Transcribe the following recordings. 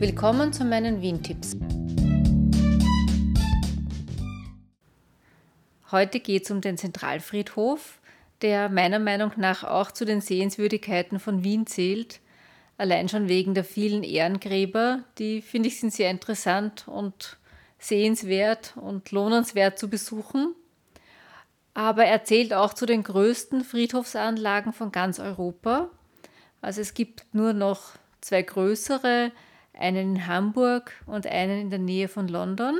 Willkommen zu meinen Wien-Tipps. Heute geht es um den Zentralfriedhof, der meiner Meinung nach auch zu den Sehenswürdigkeiten von Wien zählt. Allein schon wegen der vielen Ehrengräber, die finde ich sind sehr interessant und sehenswert und lohnenswert zu besuchen. Aber er zählt auch zu den größten Friedhofsanlagen von ganz Europa. Also es gibt nur noch zwei größere, einen in Hamburg und einen in der Nähe von London.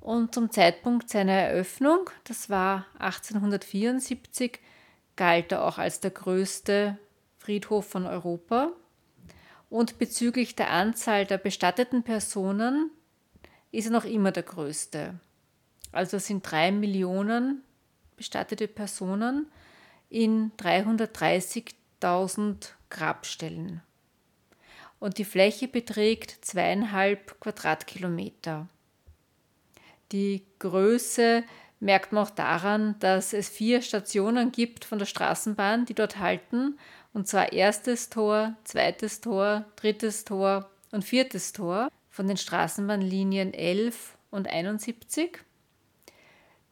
Und zum Zeitpunkt seiner Eröffnung, das war 1874, galt er auch als der größte Friedhof von Europa. Und bezüglich der Anzahl der bestatteten Personen ist er noch immer der größte. Also es sind drei Millionen bestattete Personen in 330.000 Grabstellen. Und die Fläche beträgt zweieinhalb Quadratkilometer. Die Größe merkt man auch daran, dass es vier Stationen gibt von der Straßenbahn, die dort halten, und zwar erstes Tor, zweites Tor, drittes Tor und viertes Tor von den Straßenbahnlinien 11 und 71.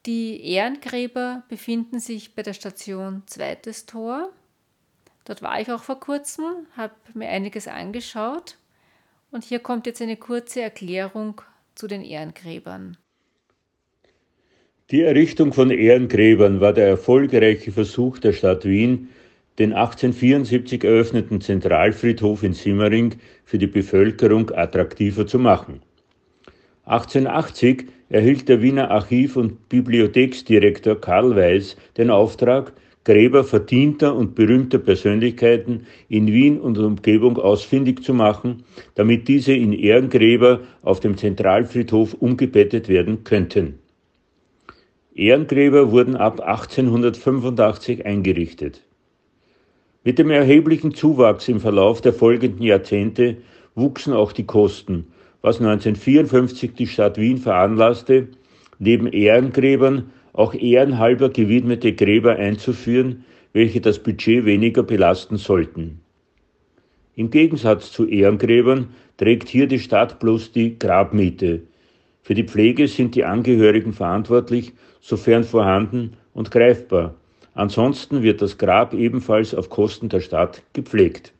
Die Ehrengräber befinden sich bei der Station Zweites Tor. Dort war ich auch vor kurzem, habe mir einiges angeschaut und hier kommt jetzt eine kurze Erklärung zu den Ehrengräbern. Die Errichtung von Ehrengräbern war der erfolgreiche Versuch der Stadt Wien, den 1874 eröffneten Zentralfriedhof in Simmering für die Bevölkerung attraktiver zu machen. 1880 erhielt der Wiener Archiv- und Bibliotheksdirektor Karl Weiß den Auftrag, Gräber verdienter und berühmter Persönlichkeiten in Wien und Umgebung ausfindig zu machen, damit diese in Ehrengräber auf dem Zentralfriedhof umgebettet werden könnten. Ehrengräber wurden ab 1885 eingerichtet. Mit dem erheblichen Zuwachs im Verlauf der folgenden Jahrzehnte wuchsen auch die Kosten, was 1954 die Stadt Wien veranlasste, neben Ehrengräbern auch ehrenhalber gewidmete Gräber einzuführen, welche das Budget weniger belasten sollten. Im Gegensatz zu Ehrengräbern trägt hier die Stadt bloß die Grabmiete, für die Pflege sind die Angehörigen verantwortlich, sofern vorhanden und greifbar. Ansonsten wird das Grab ebenfalls auf Kosten der Stadt gepflegt.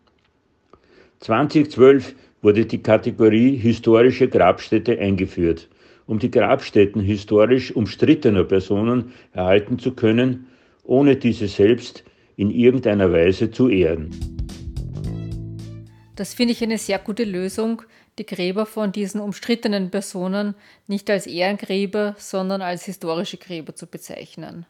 2012 wurde die Kategorie historische Grabstätte eingeführt, um die Grabstätten historisch umstrittener Personen erhalten zu können, ohne diese selbst in irgendeiner Weise zu ehren. Das finde ich eine sehr gute Lösung, die Gräber von diesen umstrittenen Personen nicht als Ehrengräber, sondern als historische Gräber zu bezeichnen.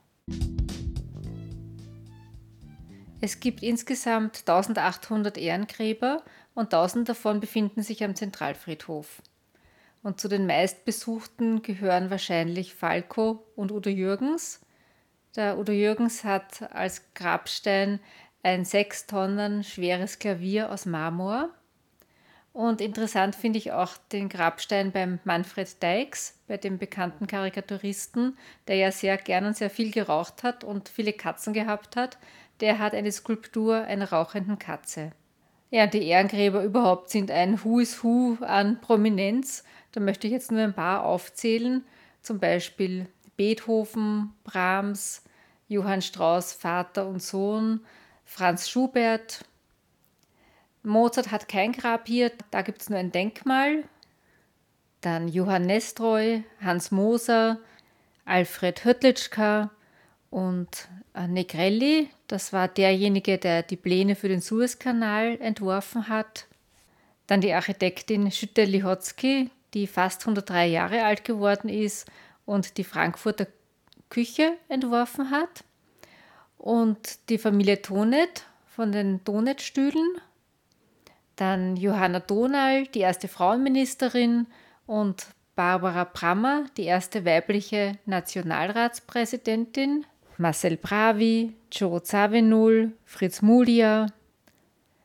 Es gibt insgesamt 1800 Ehrengräber und 1000 davon befinden sich am Zentralfriedhof. Und zu den meistbesuchten gehören wahrscheinlich Falco und Udo Jürgens. Der Udo Jürgens hat als Grabstein ein sechs Tonnen schweres Klavier aus Marmor. Und interessant finde ich auch den Grabstein beim Manfred Deix, bei dem bekannten Karikaturisten, der ja sehr gern und sehr viel geraucht hat und viele Katzen gehabt hat. Der hat eine Skulptur einer rauchenden Katze. Ja, die Ehrengräber überhaupt sind ein Who is Who an Prominenz. Da möchte ich jetzt nur ein paar aufzählen. Zum Beispiel Beethoven, Brahms, Johann Strauss Vater und Sohn, Franz Schubert. Mozart hat kein Grab hier, da gibt es nur ein Denkmal. Dann Johann Nestroy, Hans Moser, Alfred Höttlitschka und äh, Negrelli. Das war derjenige, der die Pläne für den Suezkanal entworfen hat. Dann die Architektin Schütte Lihotzky, die fast 103 Jahre alt geworden ist und die Frankfurter Küche entworfen hat und die Familie Tonet von den Tonet-Stühlen, dann Johanna Donal, die erste Frauenministerin und Barbara Brammer, die erste weibliche Nationalratspräsidentin, Marcel Bravi, Joe Zawinul, Fritz Mulia,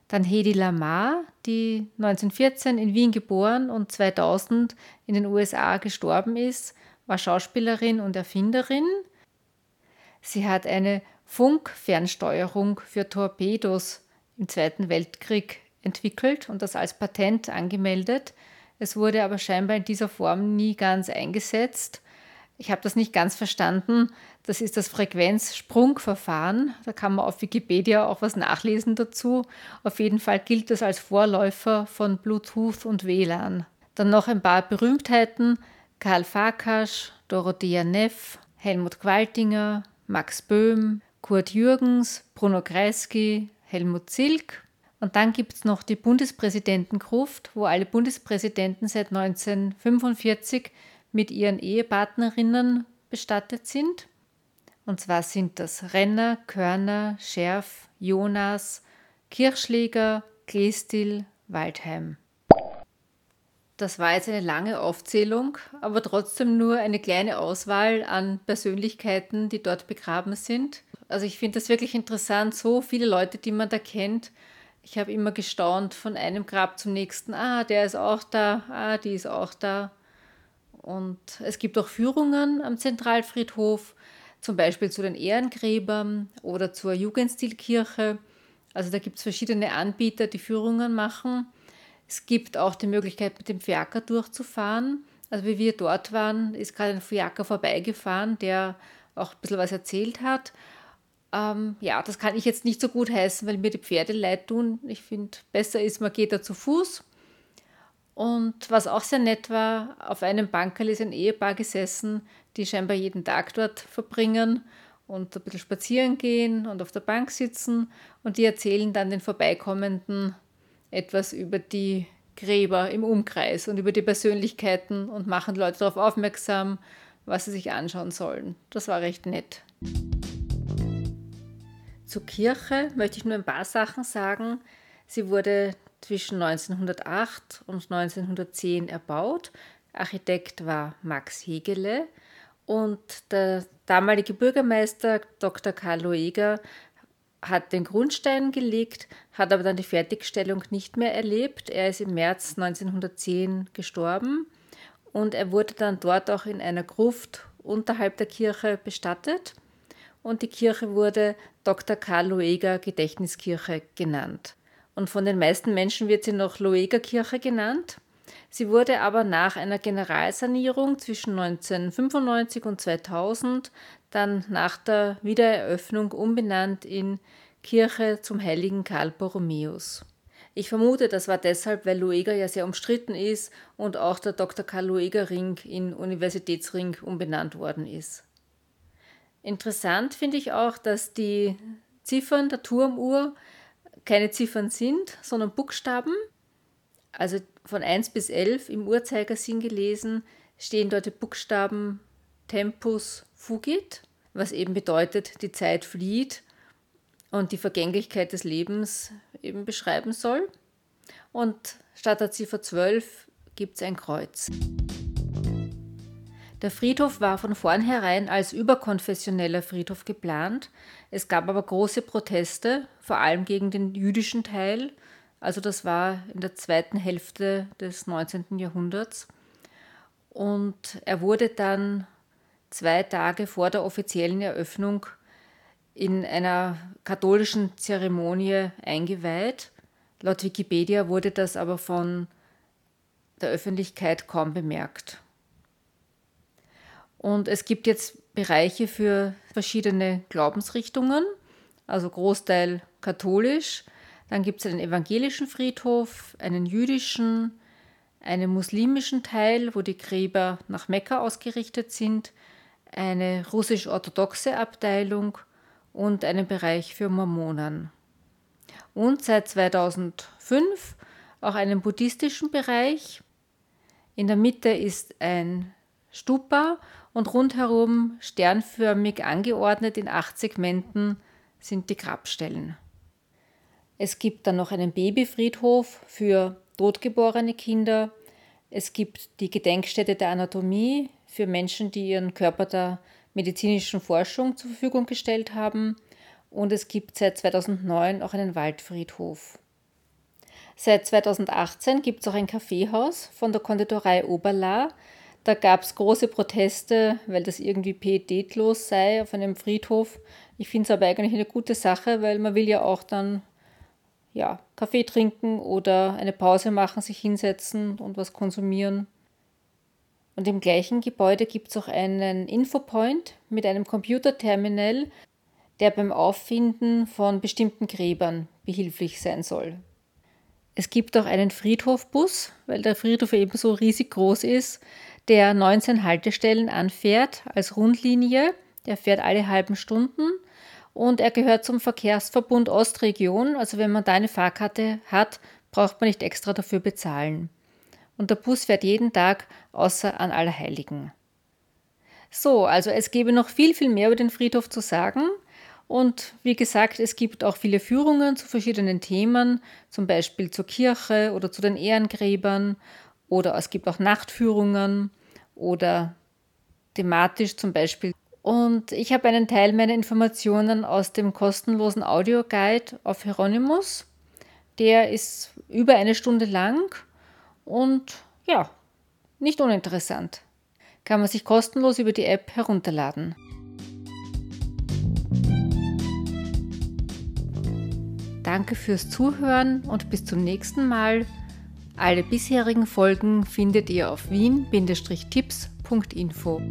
dann Hedi Lamar, die 1914 in Wien geboren und 2000 in den USA gestorben ist, war Schauspielerin und Erfinderin. Sie hat eine Funkfernsteuerung für Torpedos im Zweiten Weltkrieg entwickelt und das als Patent angemeldet. Es wurde aber scheinbar in dieser Form nie ganz eingesetzt. Ich habe das nicht ganz verstanden. Das ist das Frequenzsprungverfahren. Da kann man auf Wikipedia auch was nachlesen dazu. Auf jeden Fall gilt das als Vorläufer von Bluetooth und WLAN. Dann noch ein paar Berühmtheiten. Karl Farkas, Dorothea Neff, Helmut Qualtinger, Max Böhm, Kurt Jürgens, Bruno Kreisky, Helmut Zilk. Und dann gibt es noch die Bundespräsidentengruft, wo alle Bundespräsidenten seit 1945 mit ihren Ehepartnerinnen bestattet sind. Und zwar sind das Renner, Körner, Scherf, Jonas, Kirchschläger, Kleestil, Waldheim. Das war jetzt eine lange Aufzählung, aber trotzdem nur eine kleine Auswahl an Persönlichkeiten, die dort begraben sind. Also ich finde das wirklich interessant, so viele Leute, die man da kennt. Ich habe immer gestaunt von einem Grab zum nächsten. Ah, der ist auch da, ah, die ist auch da. Und es gibt auch Führungen am Zentralfriedhof, zum Beispiel zu den Ehrengräbern oder zur Jugendstilkirche. Also da gibt es verschiedene Anbieter, die Führungen machen. Es gibt auch die Möglichkeit, mit dem Fiaker durchzufahren. Also wie wir dort waren, ist gerade ein Fiaker vorbeigefahren, der auch ein bisschen was erzählt hat. Ähm, ja, das kann ich jetzt nicht so gut heißen, weil mir die Pferde leid tun. Ich finde, besser ist, man geht da zu Fuß und was auch sehr nett war, auf einem Bankerl ist ein Ehepaar gesessen, die scheinbar jeden Tag dort verbringen und ein bisschen spazieren gehen und auf der Bank sitzen. Und die erzählen dann den Vorbeikommenden etwas über die Gräber im Umkreis und über die Persönlichkeiten und machen Leute darauf aufmerksam, was sie sich anschauen sollen. Das war recht nett. Zur Kirche möchte ich nur ein paar Sachen sagen. Sie wurde zwischen 1908 und 1910 erbaut. Architekt war Max Hegele und der damalige Bürgermeister Dr. Karl Loeger hat den Grundstein gelegt, hat aber dann die Fertigstellung nicht mehr erlebt. Er ist im März 1910 gestorben und er wurde dann dort auch in einer Gruft unterhalb der Kirche bestattet und die Kirche wurde Dr. Karl Loeger Gedächtniskirche genannt und von den meisten Menschen wird sie noch Loeger-Kirche genannt. Sie wurde aber nach einer Generalsanierung zwischen 1995 und 2000 dann nach der Wiedereröffnung umbenannt in Kirche zum heiligen Karl Borromäus. Ich vermute, das war deshalb, weil Lueger ja sehr umstritten ist und auch der Dr. Karl Lueger Ring in Universitätsring umbenannt worden ist. Interessant finde ich auch, dass die Ziffern der Turmuhr keine Ziffern sind, sondern Buchstaben. Also von 1 bis 11 im Uhrzeigersinn gelesen stehen dort die Buchstaben Tempus fugit, was eben bedeutet, die Zeit flieht und die Vergänglichkeit des Lebens eben beschreiben soll. Und statt der Ziffer 12 gibt es ein Kreuz. Der Friedhof war von vornherein als überkonfessioneller Friedhof geplant. Es gab aber große Proteste, vor allem gegen den jüdischen Teil. Also das war in der zweiten Hälfte des 19. Jahrhunderts. Und er wurde dann zwei Tage vor der offiziellen Eröffnung in einer katholischen Zeremonie eingeweiht. Laut Wikipedia wurde das aber von der Öffentlichkeit kaum bemerkt. Und es gibt jetzt Bereiche für verschiedene Glaubensrichtungen, also Großteil katholisch. Dann gibt es einen evangelischen Friedhof, einen jüdischen, einen muslimischen Teil, wo die Gräber nach Mekka ausgerichtet sind, eine russisch-orthodoxe Abteilung und einen Bereich für Mormonen. Und seit 2005 auch einen buddhistischen Bereich. In der Mitte ist ein Stupa und rundherum sternförmig angeordnet in acht Segmenten sind die Grabstellen. Es gibt dann noch einen Babyfriedhof für totgeborene Kinder. Es gibt die Gedenkstätte der Anatomie für Menschen, die ihren Körper der medizinischen Forschung zur Verfügung gestellt haben. Und es gibt seit 2009 auch einen Waldfriedhof. Seit 2018 gibt es auch ein Kaffeehaus von der Konditorei Oberla, da gab es große Proteste, weil das irgendwie pietätlos sei auf einem Friedhof. Ich finde es aber eigentlich eine gute Sache, weil man will ja auch dann ja, Kaffee trinken oder eine Pause machen, sich hinsetzen und was konsumieren. Und im gleichen Gebäude gibt es auch einen Infopoint mit einem Computerterminal, der beim Auffinden von bestimmten Gräbern behilflich sein soll. Es gibt auch einen Friedhofbus, weil der Friedhof eben so riesig groß ist, der 19 Haltestellen anfährt als Rundlinie. Der fährt alle halben Stunden und er gehört zum Verkehrsverbund Ostregion. Also wenn man da eine Fahrkarte hat, braucht man nicht extra dafür bezahlen. Und der Bus fährt jeden Tag außer an Allerheiligen. So, also es gäbe noch viel, viel mehr über den Friedhof zu sagen. Und wie gesagt, es gibt auch viele Führungen zu verschiedenen Themen, zum Beispiel zur Kirche oder zu den Ehrengräbern. Oder es gibt auch Nachtführungen oder thematisch zum Beispiel. Und ich habe einen Teil meiner Informationen aus dem kostenlosen Audioguide auf Hieronymus. Der ist über eine Stunde lang und ja, nicht uninteressant. Kann man sich kostenlos über die App herunterladen. Danke fürs Zuhören und bis zum nächsten Mal. Alle bisherigen Folgen findet ihr auf wien-tipps.info.